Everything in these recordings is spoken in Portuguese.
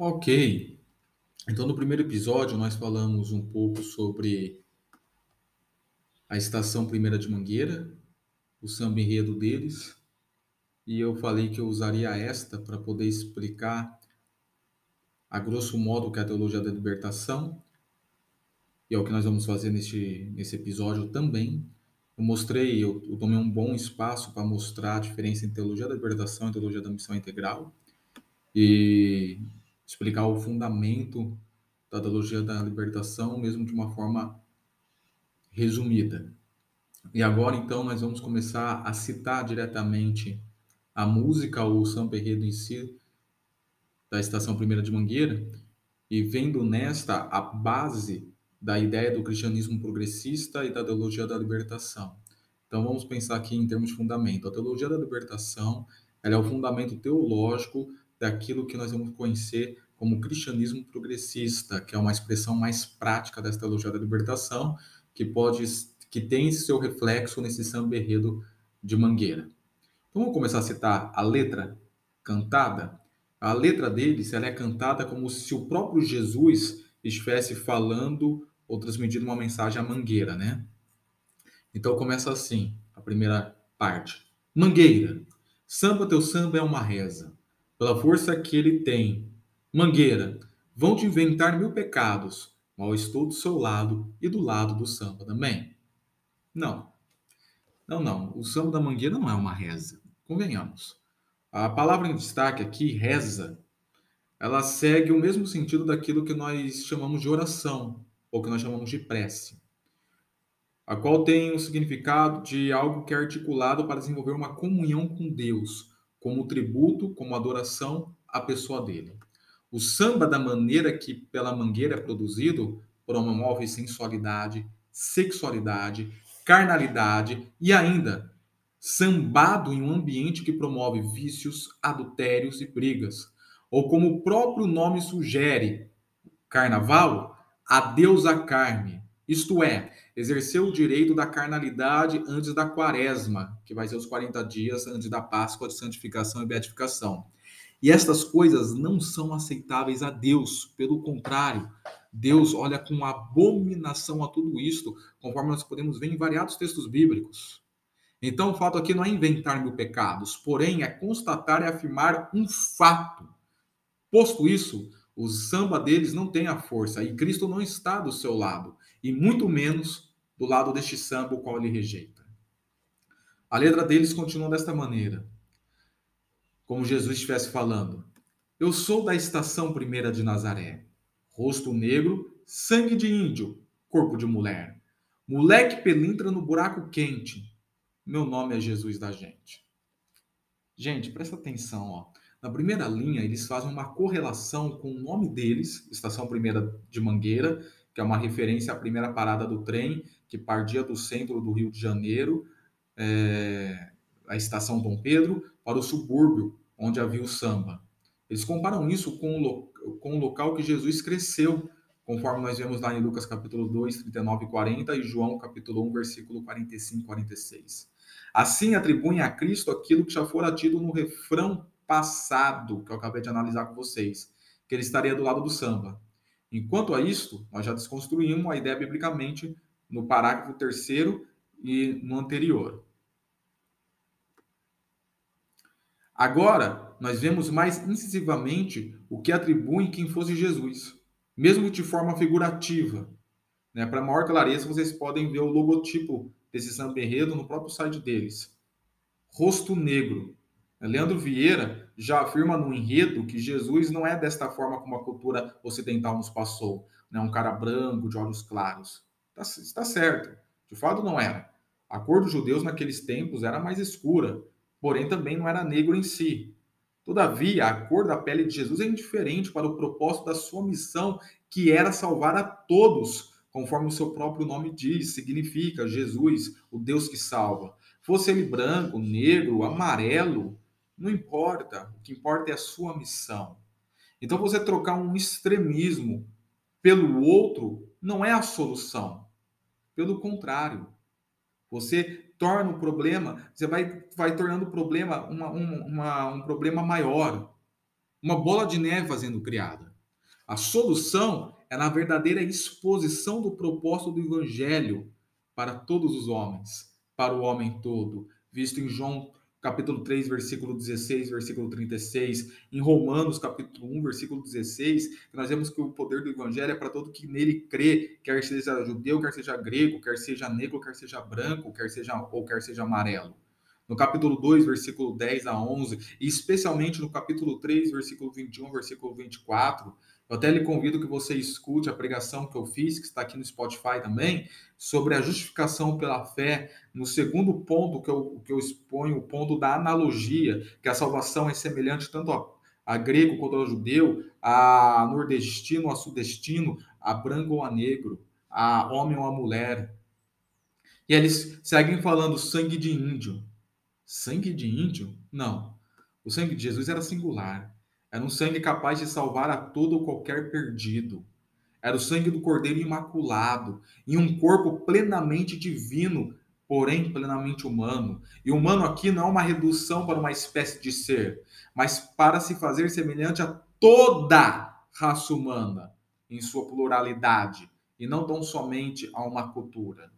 Ok. Então, no primeiro episódio, nós falamos um pouco sobre a Estação Primeira de Mangueira, o samba enredo deles, e eu falei que eu usaria esta para poder explicar, a grosso modo, o que é a teologia da libertação, e é o que nós vamos fazer neste, nesse episódio também. Eu mostrei, eu, eu tomei um bom espaço para mostrar a diferença entre teologia da libertação e teologia da missão integral, e explicar o fundamento da teologia da libertação, mesmo de uma forma resumida. E agora, então, nós vamos começar a citar diretamente a música ou o samba enredo em si da Estação Primeira de Mangueira e vendo nesta a base da ideia do cristianismo progressista e da teologia da libertação. Então vamos pensar aqui em termos de fundamento. A teologia da libertação ela é o fundamento teológico daquilo que nós vamos conhecer como cristianismo progressista, que é uma expressão mais prática dessa teologia da libertação, que pode que tem seu reflexo nesse samba enredo de Mangueira. Então vamos começar a citar a letra cantada. A letra deles ela é cantada como se o próprio Jesus estivesse falando ou transmitindo uma mensagem à Mangueira, né? Então começa assim, a primeira parte. Mangueira, samba teu samba é uma reza pela força que ele tem. Mangueira, vão te inventar mil pecados, mal estou do seu lado e do lado do samba também. Não. Não, não. O samba da Mangueira não é uma reza. Convenhamos. A palavra em destaque aqui, reza, ela segue o mesmo sentido daquilo que nós chamamos de oração, ou que nós chamamos de prece, a qual tem o significado de algo que é articulado para desenvolver uma comunhão com Deus, como tributo, como adoração à pessoa dele. O samba, da maneira que pela mangueira é produzido, promove sensualidade, sexualidade, carnalidade e ainda sambado em um ambiente que promove vícios, adultérios e brigas. Ou como o próprio nome sugere, carnaval, adeus à carne, isto é, exerceu o direito da carnalidade antes da quaresma, que vai ser os 40 dias antes da Páscoa de santificação e beatificação. E estas coisas não são aceitáveis a Deus, pelo contrário, Deus olha com abominação a tudo isto, conforme nós podemos ver em variados textos bíblicos. Então, o fato aqui não é inventar mil pecados, porém é constatar e afirmar um fato. Posto isso, o samba deles não tem a força e Cristo não está do seu lado e muito menos do lado deste samba o qual ele rejeita. A letra deles continua desta maneira, como Jesus estivesse falando: Eu sou da estação primeira de Nazaré, rosto negro, sangue de índio, corpo de mulher, moleque pelintra no buraco quente. Meu nome é Jesus da gente. Gente, presta atenção, ó. Na primeira linha, eles fazem uma correlação com o nome deles, Estação Primeira de Mangueira, que é uma referência à primeira parada do trem, que partia do centro do Rio de Janeiro, é, a estação Dom Pedro, para o subúrbio, onde havia o samba. Eles comparam isso com o, com o local que Jesus cresceu, conforme nós vemos lá em Lucas capítulo 2, 39 e 40 e João capítulo 1, versículo 45 e 46. Assim atribuem a Cristo aquilo que já fora tido no refrão passado, que eu acabei de analisar com vocês, que ele estaria do lado do samba. Enquanto a isto, nós já desconstruímos a ideia biblicamente no parágrafo terceiro e no anterior. Agora, nós vemos mais incisivamente o que atribuem quem fosse Jesus, mesmo de forma figurativa. Né? Para maior clareza, vocês podem ver o logotipo desse samba enredo no próprio site deles. Rosto negro, Leandro Vieira já afirma no enredo que Jesus não é desta forma como a cultura ocidental nos passou, né? um cara branco, de olhos claros. Tá, está certo, de fato não era. A cor dos judeus naqueles tempos era mais escura, porém também não era negro em si. Todavia, a cor da pele de Jesus é indiferente para o propósito da sua missão, que era salvar a todos, conforme o seu próprio nome diz, significa Jesus, o Deus que salva. Fosse ele branco, negro, amarelo, não importa. O que importa é a sua missão. Então, você trocar um extremismo pelo outro não é a solução. Pelo contrário, você torna o problema, você vai, vai tornando o problema uma, uma, um problema maior. uma bola de neve fazendo criada. A solução é na verdadeira exposição do propósito do evangelho para todos os homens, para o homem todo, visto em João capítulo 3, versículo 16, versículo 36, em Romanos, capítulo 1, versículo 16, que nós vemos que o poder do evangelho é para todo que nele crê, quer seja judeu, quer seja grego, quer seja negro, quer seja branco, quer seja ou quer seja amarelo. No capítulo 2, versículo 10 a 11, e especialmente no capítulo 3, versículo 21, versículo 24, eu até lhe convido que você escute a pregação que eu fiz, que está aqui no Spotify também, sobre a justificação pela fé. No segundo ponto que eu, que eu exponho, o ponto da analogia, que a salvação é semelhante tanto a, a grego quanto ao judeu, a nordestino, a sudestino, a branco ou a negro, a homem ou a mulher. E eles seguem falando sangue de índio. Sangue de índio? Não. O sangue de Jesus era singular. Era um sangue capaz de salvar a todo ou qualquer perdido. Era o sangue do Cordeiro Imaculado, em um corpo plenamente divino, porém plenamente humano. E humano aqui não é uma redução para uma espécie de ser, mas para se fazer semelhante a toda raça humana, em sua pluralidade, e não tão somente a uma cultura.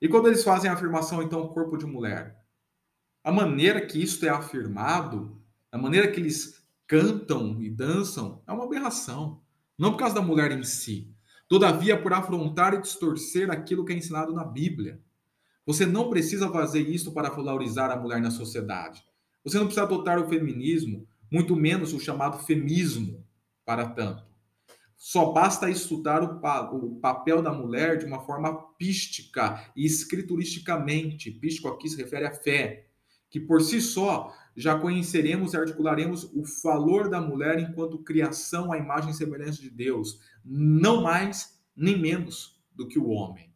E quando eles fazem a afirmação, então, corpo de mulher, a maneira que isto é afirmado, a maneira que eles cantam e dançam é uma aberração. Não por causa da mulher em si. Todavia, por afrontar e distorcer aquilo que é ensinado na Bíblia. Você não precisa fazer isso para valorizar a mulher na sociedade. Você não precisa adotar o feminismo, muito menos o chamado femismo, para tanto. Só basta estudar o, pa o papel da mulher de uma forma pística e escrituristicamente. Pístico aqui se refere à fé, que por si só já conheceremos e articularemos o valor da mulher enquanto criação à imagem e semelhança de Deus, não mais nem menos do que o homem.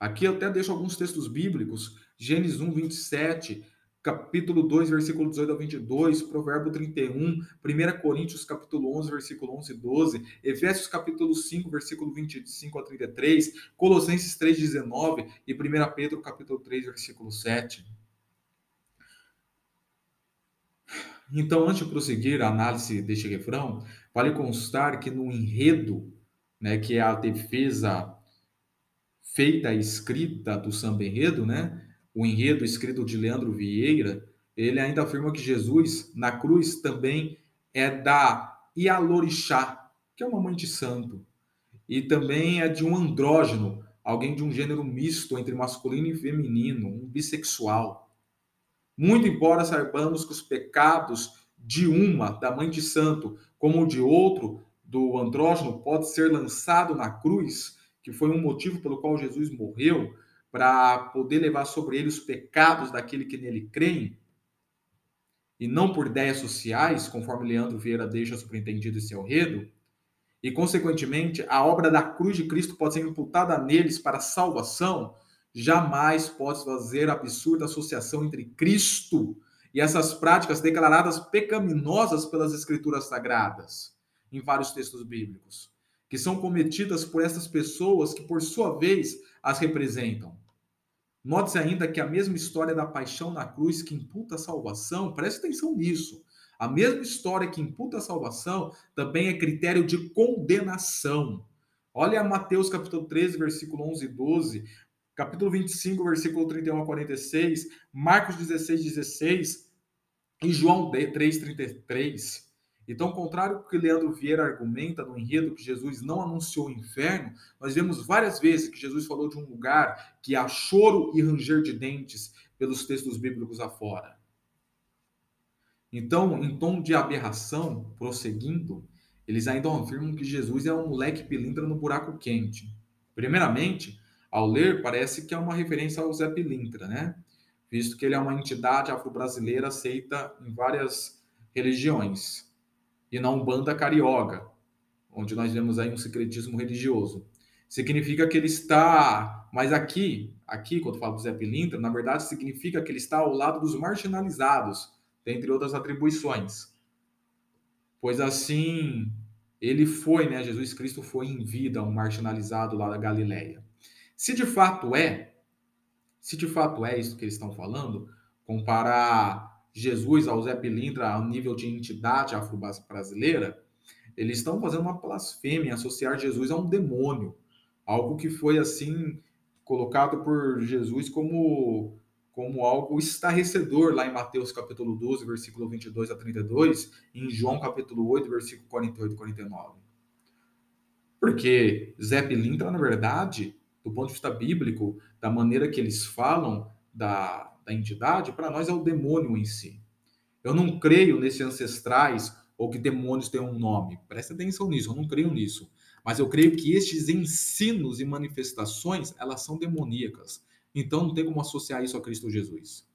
Aqui eu até deixo alguns textos bíblicos, Gênesis 1, 27, capítulo 2, versículo 18 a 22, Provérbio 31, 1 Coríntios, capítulo 11, versículo 11 e 12, Efésios, capítulo 5, versículo 25 a 33, Colossenses 3, 19 e 1 Pedro, capítulo 3, versículo 7. Então, antes de prosseguir a análise deste refrão, vale constar que no enredo, né, que é a defesa feita e escrita do samba enredo, né, o enredo escrito de Leandro Vieira, ele ainda afirma que Jesus, na cruz, também é da Ialorixá, que é uma mãe de santo, e também é de um andrógeno, alguém de um gênero misto entre masculino e feminino, um bissexual. Muito embora saibamos que os pecados de uma, da mãe de santo, como de outro, do andrógeno, pode ser lançado na cruz, que foi um motivo pelo qual Jesus morreu, para poder levar sobre ele os pecados daquele que nele creem, e não por ideias sociais, conforme Leandro Vieira deixa subentendido esse enredo, e consequentemente a obra da cruz de Cristo pode ser imputada neles para salvação, jamais pode fazer absurda associação entre Cristo e essas práticas declaradas pecaminosas pelas escrituras sagradas, em vários textos bíblicos, que são cometidas por essas pessoas que, por sua vez, as representam. Note-se ainda que a mesma história da paixão na cruz que imputa a salvação, preste atenção nisso. A mesma história que imputa a salvação também é critério de condenação. Olha Mateus capítulo 13, versículo 11 e 12 capítulo 25, versículo 31 a 46, Marcos 16, 16 e João 3, 33. Então, ao contrário do que Leandro Vieira argumenta no enredo que Jesus não anunciou o inferno, nós vemos várias vezes que Jesus falou de um lugar que há choro e ranger de dentes pelos textos bíblicos afora. Então, em tom de aberração, prosseguindo, eles ainda afirmam que Jesus é um moleque pilintra no buraco quente. Primeiramente, ao ler, parece que é uma referência ao Zé Pilintra, né? Visto que ele é uma entidade afro-brasileira aceita em várias religiões, e na Umbanda Carioga, onde nós vemos aí um secretismo religioso. Significa que ele está, mas aqui, aqui quando falo do Zé Pilintra, na verdade significa que ele está ao lado dos marginalizados, dentre outras atribuições. Pois assim, ele foi, né, Jesus Cristo foi em vida um marginalizado lá da Galileia. Se de fato é, se de fato é isso que eles estão falando, comparar Jesus ao Zé Pilintra ao nível de entidade afro-brasileira, eles estão fazendo uma blasfêmia, associar Jesus a um demônio, algo que foi assim colocado por Jesus como como algo estarrecedor lá em Mateus capítulo 12, versículo 22 a 32, e em João capítulo 8, versículo 48 e 49. Porque Zé Pilintra, na verdade, do ponto de vista bíblico, da maneira que eles falam da, da entidade, para nós é o demônio em si. Eu não creio nesses ancestrais ou que demônios têm um nome. Presta atenção nisso, eu não creio nisso. Mas eu creio que estes ensinos e manifestações, elas são demoníacas. Então não tem como associar isso a Cristo Jesus.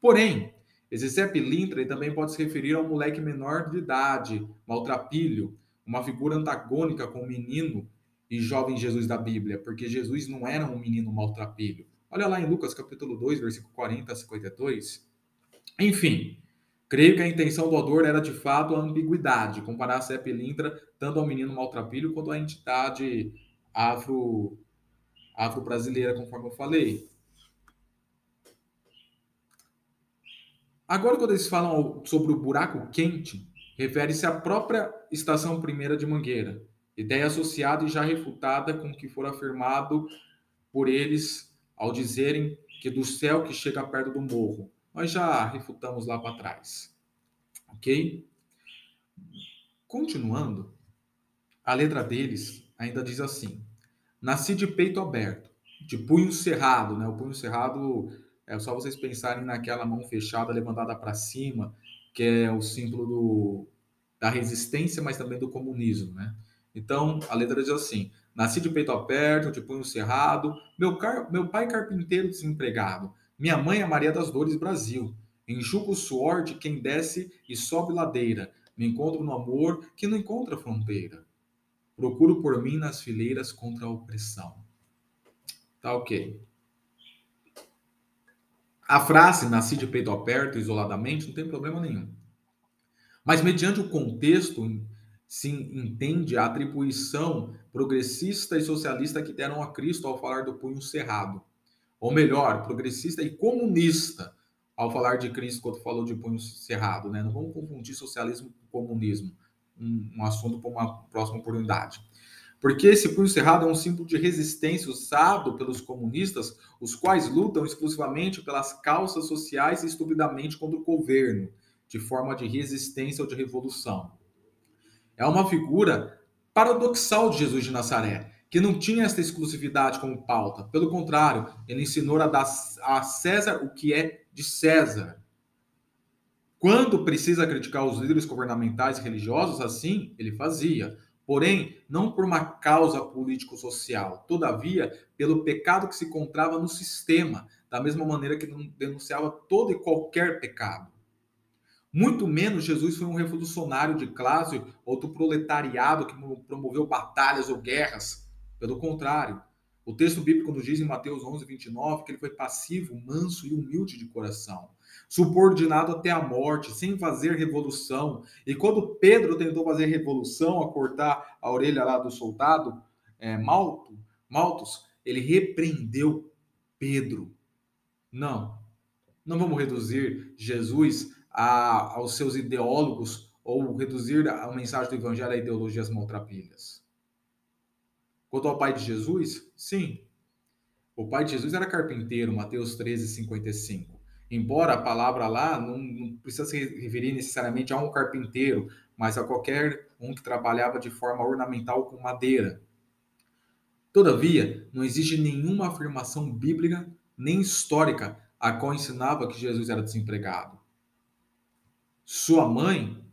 Porém, Zé Pilintra também pode se referir a um moleque menor de idade, maltrapilho, uma figura antagônica com o menino e jovem Jesus da Bíblia, porque Jesus não era um menino maltrapilho. Olha lá em Lucas capítulo 2, versículo 40 a 52. Enfim, Creio que a intenção do autor era de fato a ambiguidade, comparar a Pilintra tanto ao menino maltrapilho quanto à entidade afro, afro-brasileira, conforme eu falei. Agora, quando eles falam sobre o buraco quente, refere-se à própria estação primeira de Mangueira, ideia associada e já refutada com o que for afirmado por eles ao dizerem que do céu que chega perto do morro, nós já refutamos lá para trás. Ok? Continuando, a letra deles ainda diz assim: Nasci de peito aberto, de punho cerrado, né? O punho cerrado é só vocês pensarem naquela mão fechada levantada para cima, que é o símbolo do, da resistência, mas também do comunismo, né? Então, a letra diz assim: Nasci de peito aberto, de punho cerrado, meu, car... meu pai carpinteiro desempregado, minha mãe é Maria das Dores Brasil. Enxugo o suor de quem desce e sobe ladeira. Me encontro no amor que não encontra fronteira. Procuro por mim nas fileiras contra a opressão. Tá ok. A frase nasci de peito aberto isoladamente não tem problema nenhum. Mas mediante o contexto se entende a atribuição progressista e socialista que deram a Cristo ao falar do punho cerrado ou melhor, progressista e comunista, ao falar de Cristo quando falou de punho cerrado, né? Não vamos confundir socialismo com comunismo, um, um assunto para uma próxima oportunidade. Porque esse punho cerrado é um símbolo de resistência usado pelos comunistas, os quais lutam exclusivamente pelas causas sociais e estupidamente contra o governo, de forma de resistência ou de revolução. É uma figura paradoxal de Jesus de Nazaré, que não tinha essa exclusividade como pauta. Pelo contrário, ele ensinou a dar a César o que é de César. Quando precisa criticar os líderes governamentais e religiosos, assim ele fazia. Porém, não por uma causa político-social, todavia, pelo pecado que se encontrava no sistema, da mesma maneira que denunciava todo e qualquer pecado. Muito menos Jesus foi um revolucionário de classe ou do proletariado que promoveu batalhas ou guerras pelo contrário, o texto bíblico nos diz em Mateus 11, 29 que ele foi passivo, manso e humilde de coração, subordinado até a morte, sem fazer revolução. E quando Pedro tentou fazer revolução, a cortar a orelha lá do soldado, é, Malto, Maltos, ele repreendeu Pedro. Não, não vamos reduzir Jesus a, aos seus ideólogos ou reduzir a mensagem do evangelho a ideologias maltrapilhas. Quanto ao pai de Jesus, sim. O pai de Jesus era carpinteiro, Mateus 13, 55. Embora a palavra lá não, não precisa se referir necessariamente a um carpinteiro, mas a qualquer um que trabalhava de forma ornamental com madeira. Todavia, não existe nenhuma afirmação bíblica nem histórica a qual ensinava que Jesus era desempregado. Sua mãe?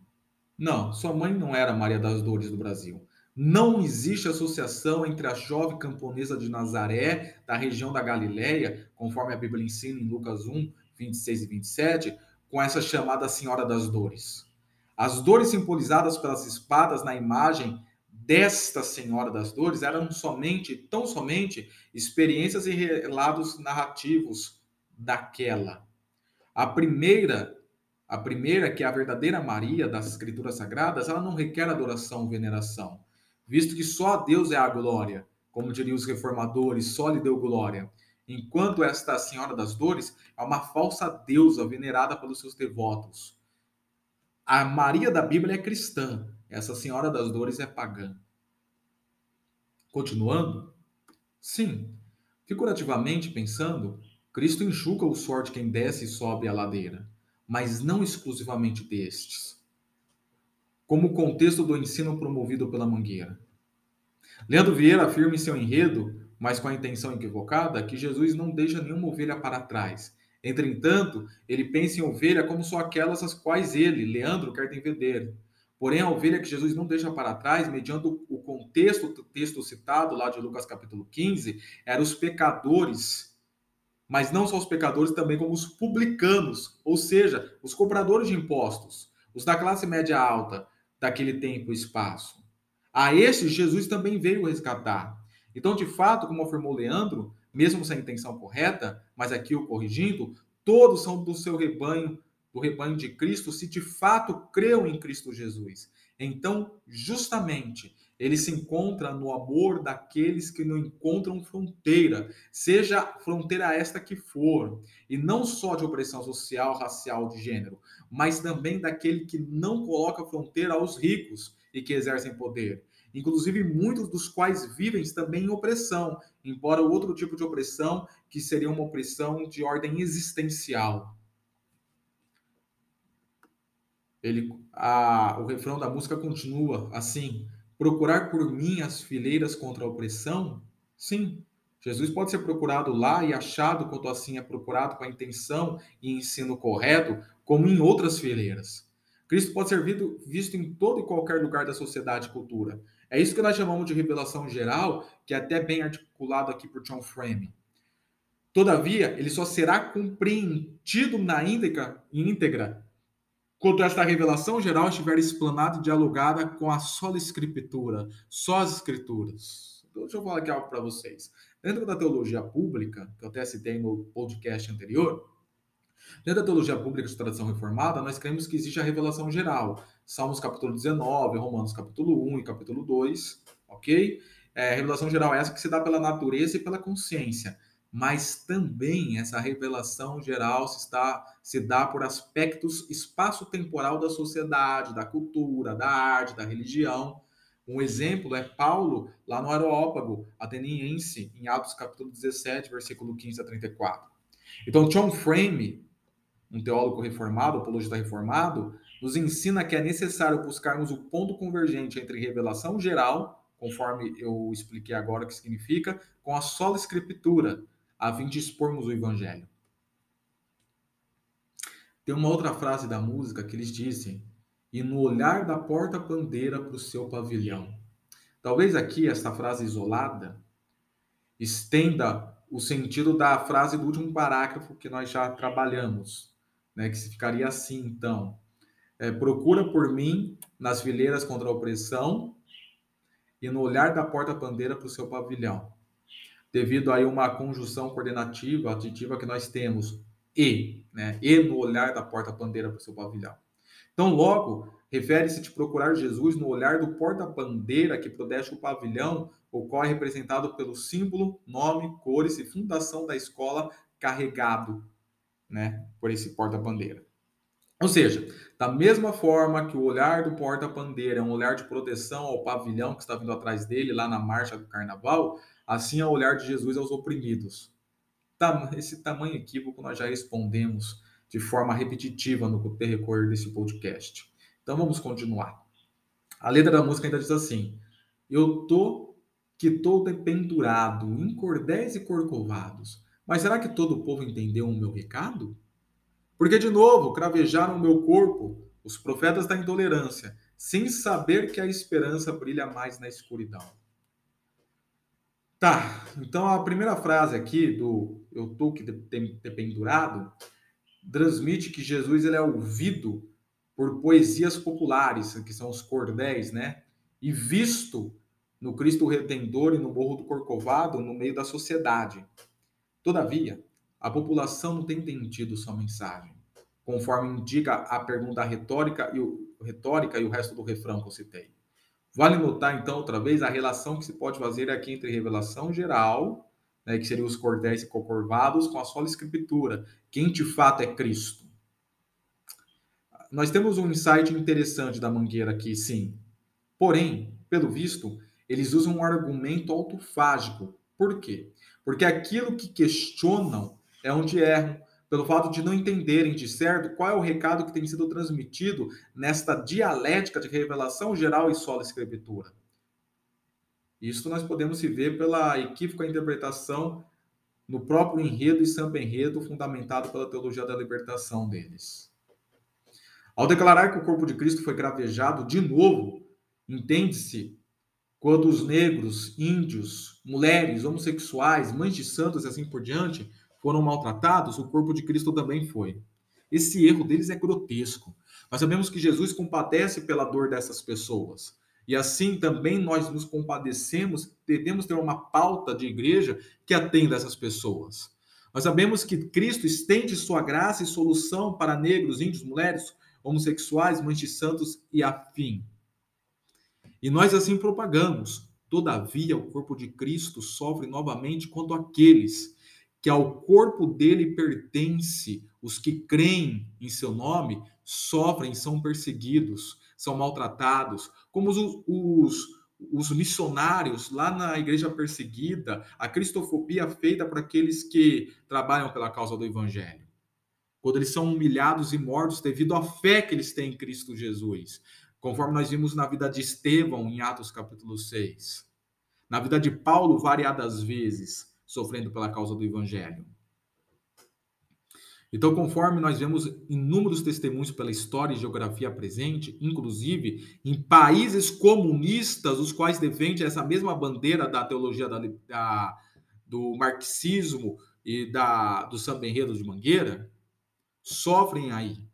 Não, sua mãe não era Maria das Dores do Brasil. Não existe associação entre a jovem camponesa de Nazaré, da região da Galileia, conforme a Bíblia ensina em Lucas 1, 26 e 27, com essa chamada Senhora das Dores. As dores simbolizadas pelas espadas na imagem desta Senhora das Dores eram somente, tão somente, experiências e relatos narrativos daquela. A primeira, a primeira que é a verdadeira Maria das Escrituras Sagradas, ela não requer adoração ou veneração visto que só a Deus é a glória. Como diriam os reformadores, só lhe deu glória. enquanto esta Senhora das Dores é uma falsa deusa venerada pelos seus devotos. A Maria da Bíblia é cristã, essa Senhora das Dores é pagã. Continuando, sim, figurativamente pensando, Cristo enxuga o suor de quem desce e sobe a ladeira, mas não exclusivamente destes. Como o contexto do ensino promovido pela Mangueira. Leandro Vieira afirma em seu enredo, mas com a intenção equivocada, que Jesus não deixa nenhuma ovelha para trás. Entretanto, ele pensa em ovelha como só aquelas as quais ele, Leandro, quer defender. Porém, a ovelha que Jesus não deixa para trás, mediante o contexto do texto citado lá de Lucas capítulo 15, eram os pecadores, mas não só os pecadores, também como os publicanos, ou seja, os cobradores de impostos, os da classe média alta daquele tempo e espaço. A estes, Jesus também veio resgatar. Então, de fato, como afirmou Leandro, mesmo sem a intenção correta, mas aqui o corrigindo, todos são do seu rebanho, do rebanho de Cristo, se de fato creu em Cristo Jesus. Então, justamente, ele se encontra no amor daqueles que não encontram fronteira, seja fronteira esta que for, e não só de opressão social, racial, de gênero, mas também daquele que não coloca fronteira aos ricos e que exercem poder. Inclusive, muitos dos quais vivem também em opressão, embora outro tipo de opressão que seria uma opressão de ordem existencial. Ele, a, o refrão da música continua assim: procurar por mim as fileiras contra a opressão? Sim, Jesus pode ser procurado lá e achado quanto assim é procurado com a intenção e ensino correto, como em outras fileiras. Cristo pode ser visto em todo e qualquer lugar da sociedade e cultura. É isso que nós chamamos de revelação geral, que é até bem articulado aqui por John Frame. Todavia, ele só será compreendido na íntegra, íntegra quando esta revelação geral estiver explanada e dialogada com a sola escritura, só as escrituras. Então, deixa eu falar aqui algo para vocês. Dentro da teologia pública, que eu até citei no podcast anterior, Dentro da teologia pública de tradição reformada, nós cremos que existe a revelação geral. Salmos capítulo 19, Romanos capítulo 1 e capítulo 2, ok? É, revelação geral é essa que se dá pela natureza e pela consciência. Mas também essa revelação geral se, está, se dá por aspectos espaço-temporal da sociedade, da cultura, da arte, da religião. Um exemplo é Paulo, lá no Areópago ateniense, em Atos capítulo 17, versículo 15 a 34. Então, John Frame, um teólogo reformado, apologista reformado, nos ensina que é necessário buscarmos o ponto convergente entre revelação geral, conforme eu expliquei agora o que significa, com a sola escritura, a fim de expormos o evangelho. Tem uma outra frase da música que eles dizem: "E no olhar da porta pandeira para o seu pavilhão". Talvez aqui esta frase isolada estenda o sentido da frase do último parágrafo que nós já trabalhamos, né? Que ficaria assim, então: é, procura por mim nas fileiras contra a opressão e no olhar da porta-bandeira para o seu pavilhão. Devido aí uma conjunção coordenativa, aditiva que nós temos, e, né? E no olhar da porta-bandeira para o seu pavilhão. Então, logo, refere-se de procurar Jesus no olhar do porta-bandeira que protege o pavilhão, o qual é representado pelo símbolo, nome, cores e fundação da escola carregado né, por esse porta-bandeira. Ou seja, da mesma forma que o olhar do porta-bandeira é um olhar de proteção ao pavilhão que está vindo atrás dele, lá na marcha do carnaval, assim é o olhar de Jesus aos oprimidos. Esse tamanho equívoco nós já respondemos de forma repetitiva no decorrer desse podcast. Então vamos continuar. A letra da música ainda diz assim: Eu tô que tô dependurado em cordéis e corcovados, mas será que todo o povo entendeu o meu recado? Porque, de novo, cravejaram o meu corpo os profetas da intolerância, sem saber que a esperança brilha mais na escuridão. Tá, então a primeira frase aqui do eu tô que dependurado transmite que Jesus ele é ouvido por poesias populares, que são os cordéis, né? E visto no Cristo Redentor e no Morro do Corcovado no meio da sociedade. Todavia, a população não tem entendido sua mensagem, conforme indica a pergunta retórica e o, retórica e o resto do refrão que eu citei. Vale notar, então, outra vez, a relação que se pode fazer aqui entre revelação geral, né, que seriam os cordéis e concorvados, com a sola escritura. Quem de fato é Cristo? Nós temos um insight interessante da Mangueira aqui, sim. Porém, pelo visto, eles usam um argumento autofágico. Por quê? Porque aquilo que questionam é onde erram, pelo fato de não entenderem de certo qual é o recado que tem sido transmitido nesta dialética de revelação geral e sola escritura. Isso nós podemos se ver pela equívoca interpretação no próprio enredo e samba enredo fundamentado pela teologia da libertação deles. Ao declarar que o corpo de Cristo foi gravejado de novo, entende-se quando os negros, índios, mulheres, homossexuais, mães de santos e assim por diante foram maltratados, o corpo de Cristo também foi. Esse erro deles é grotesco. Nós sabemos que Jesus compadece pela dor dessas pessoas. E assim também nós nos compadecemos, devemos ter uma pauta de igreja que atenda essas pessoas. Nós sabemos que Cristo estende sua graça e solução para negros, índios, mulheres, homossexuais, mães santos e afim. E nós assim propagamos. Todavia, o corpo de Cristo sofre novamente quando aqueles que ao corpo dele pertence, os que creem em seu nome, sofrem, são perseguidos, são maltratados, como os, os, os missionários lá na igreja perseguida, a cristofobia feita por aqueles que trabalham pela causa do evangelho. Quando eles são humilhados e mortos devido à fé que eles têm em Cristo Jesus. Conforme nós vimos na vida de Estevão em Atos capítulo 6. Na vida de Paulo, variadas vezes sofrendo pela causa do evangelho. Então, conforme nós vemos inúmeros testemunhos pela história e geografia presente, inclusive em países comunistas, os quais defendem essa mesma bandeira da teologia da, da, do marxismo e da, do samba enredo de Mangueira, sofrem aí.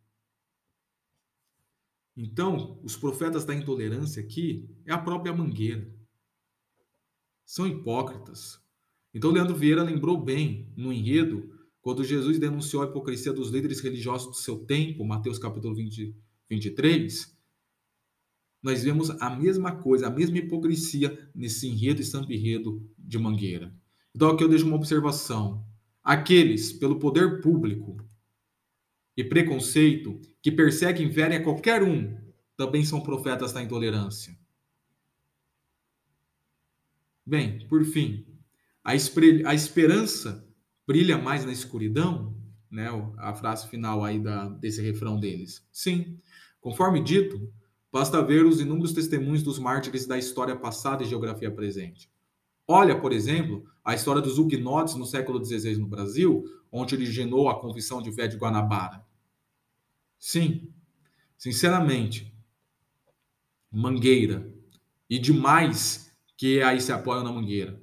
Então, os profetas da intolerância aqui é a própria Mangueira. São hipócritas, então, Leandro Vieira lembrou bem no enredo, quando Jesus denunciou a hipocrisia dos líderes religiosos do seu tempo, Mateus capítulo 20, 23, nós vemos a mesma coisa, a mesma hipocrisia nesse enredo e samba enredo de Mangueira. Então, aqui eu deixo uma observação. Aqueles, pelo poder público e preconceito, que perseguem e verem a qualquer um, também são profetas da intolerância. Bem, por fim, a, a esperança brilha mais na escuridão, né? A frase final aí da, desse refrão deles. Sim, conforme dito, basta ver os inúmeros testemunhos dos mártires da história passada e geografia presente. Olha, por exemplo, a história dos huguenotes no século XVI no Brasil, onde originou a Confissão de Fé de Guanabara. Sim, sinceramente, Mangueira e demais que aí se apoiam na Mangueira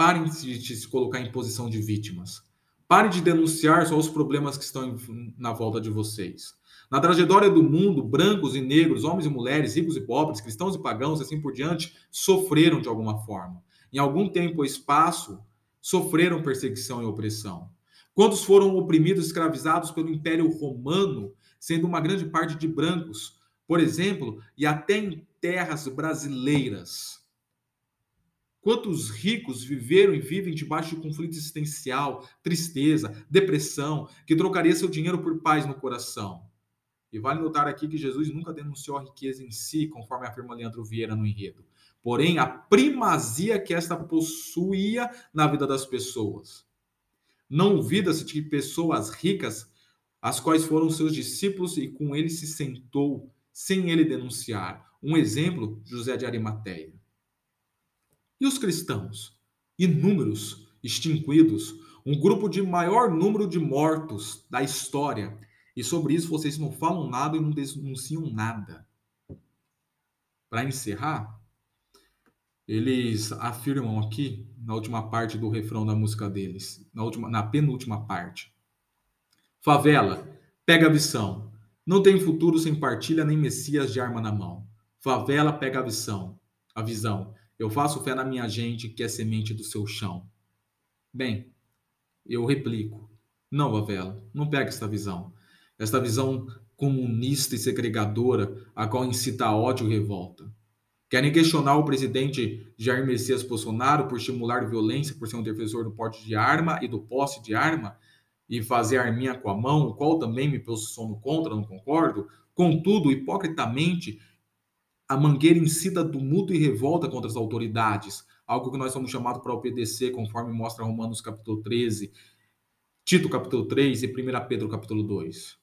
Parem de se colocar em posição de vítimas. Parem de denunciar só os problemas que estão na volta de vocês. Na trajetória do mundo, brancos e negros, homens e mulheres, ricos e pobres, cristãos e pagãos, assim por diante, sofreram de alguma forma. Em algum tempo ou espaço, sofreram perseguição e opressão. Quantos foram oprimidos, escravizados pelo Império Romano, sendo uma grande parte de brancos, por exemplo, e até em terras brasileiras? Quantos ricos viveram e vivem debaixo de conflito existencial, tristeza, depressão, que trocaria seu dinheiro por paz no coração? E vale notar aqui que Jesus nunca denunciou a riqueza em si, conforme afirma Leandro Vieira no enredo. Porém, a primazia que esta possuía na vida das pessoas. Não duvida-se de pessoas ricas, as quais foram seus discípulos e com ele se sentou, sem ele denunciar. Um exemplo, José de Arimateia. E os cristãos? Inúmeros, extinguidos, um grupo de maior número de mortos da história. E sobre isso vocês não falam nada e não denunciam nada. Para encerrar, eles afirmam aqui, na última parte do refrão da música deles, na, última, na penúltima parte. Favela, pega a visão. Não tem futuro sem partilha nem messias de arma na mão. Favela, pega a visão. A visão. Eu faço fé na minha gente, que é semente do seu chão. Bem, eu replico. Não, Vavela, não pega esta visão. Esta visão comunista e segregadora, a qual incita ódio e revolta. Querem questionar o presidente Jair Messias Bolsonaro por estimular violência, por ser um defensor do porte de arma e do posse de arma e fazer arminha com a mão, o qual também me posiciono contra, não concordo. Contudo, hipocritamente, a Mangueira incita tumulto e revolta contra as autoridades, algo que nós somos chamados para obedecer, conforme mostra Romanos capítulo 13, Tito capítulo 3 e 1 Pedro capítulo 2.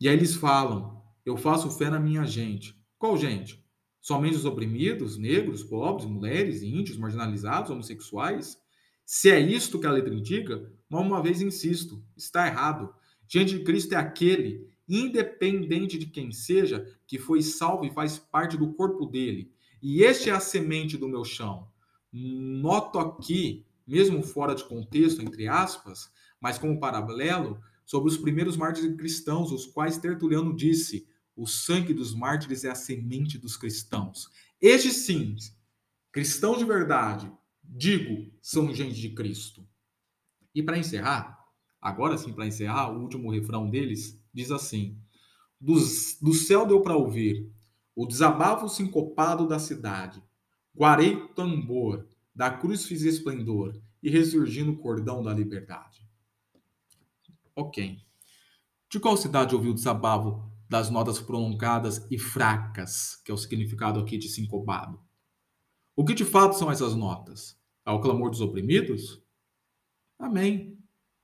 E aí eles falam: Eu faço fé na minha gente. Qual gente? Somente os oprimidos, negros, pobres, mulheres, índios, marginalizados, homossexuais? Se é isto que a letra indica, mais uma vez insisto, está errado. Gente de Cristo é aquele independente de quem seja, que foi salvo e faz parte do corpo dele. E este é a semente do meu chão. Noto aqui, mesmo fora de contexto, entre aspas, mas como paralelo, sobre os primeiros mártires cristãos, os quais Tertuliano disse: o sangue dos mártires é a semente dos cristãos. Estes sim, cristãos de verdade, digo, são gente de Cristo. E para encerrar, agora sim, para encerrar, o último refrão deles diz assim: do, do céu deu para ouvir o desabafo sincopado da cidade, guarei tambor, da cruz fiz esplendor e ressurgindo o cordão da liberdade. Ok. De qual cidade ouviu o desabafo das notas prolongadas e fracas, que é o significado aqui de sincopado? O que de fato são essas notas? É o clamor dos oprimidos? Amém.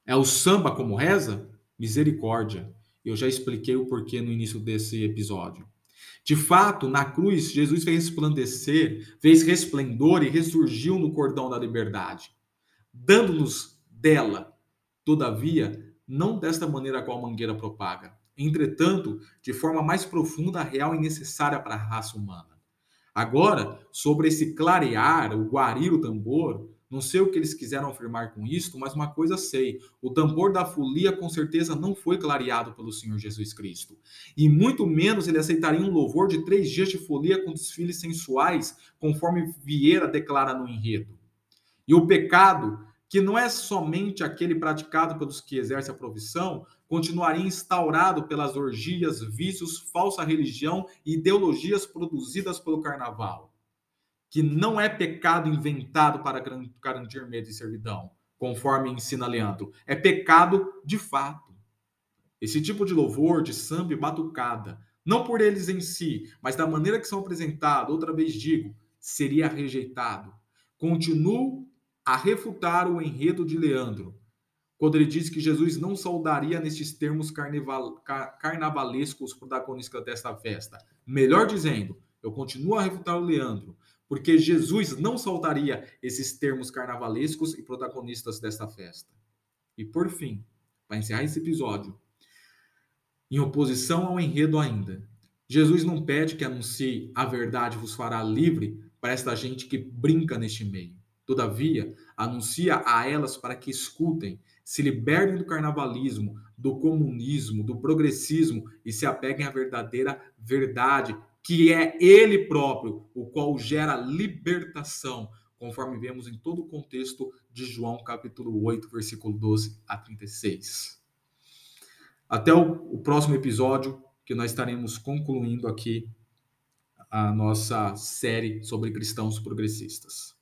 É o samba como reza? Misericórdia. Eu já expliquei o porquê no início desse episódio. De fato, na cruz, Jesus fez resplandecer, fez resplendor e ressurgiu no cordão da liberdade, dando-nos dela. Todavia, não desta maneira a qual a mangueira propaga, entretanto, de forma mais profunda, real e necessária para a raça humana. Agora, sobre esse clarear, o guarir o tambor, não sei o que eles quiseram afirmar com isto, mas uma coisa sei: o tambor da folia com certeza não foi clareado pelo Senhor Jesus Cristo. E muito menos ele aceitaria um louvor de três dias de folia com desfiles sensuais, conforme Vieira declara no enredo. E o pecado, que não é somente aquele praticado pelos que exercem a profissão, continuaria instaurado pelas orgias, vícios, falsa religião e ideologias produzidas pelo carnaval que não é pecado inventado para garantir medo e servidão, conforme ensina Leandro. É pecado de fato. Esse tipo de louvor, de samba e batucada, não por eles em si, mas da maneira que são apresentados, outra vez digo, seria rejeitado. Continuo a refutar o enredo de Leandro, quando ele diz que Jesus não saudaria nestes termos carnaval, carnavalescos os protagonistas desta festa. Melhor dizendo, eu continuo a refutar o Leandro, porque Jesus não saltaria esses termos carnavalescos e protagonistas desta festa. E por fim, para encerrar esse episódio, em oposição ao enredo ainda, Jesus não pede que anuncie a verdade vos fará livre para esta gente que brinca neste meio. Todavia, anuncia a elas para que escutem, se libertem do carnavalismo, do comunismo, do progressismo e se apeguem à verdadeira verdade que é ele próprio, o qual gera libertação, conforme vemos em todo o contexto de João capítulo 8, versículo 12 a 36. Até o, o próximo episódio, que nós estaremos concluindo aqui a nossa série sobre cristãos progressistas.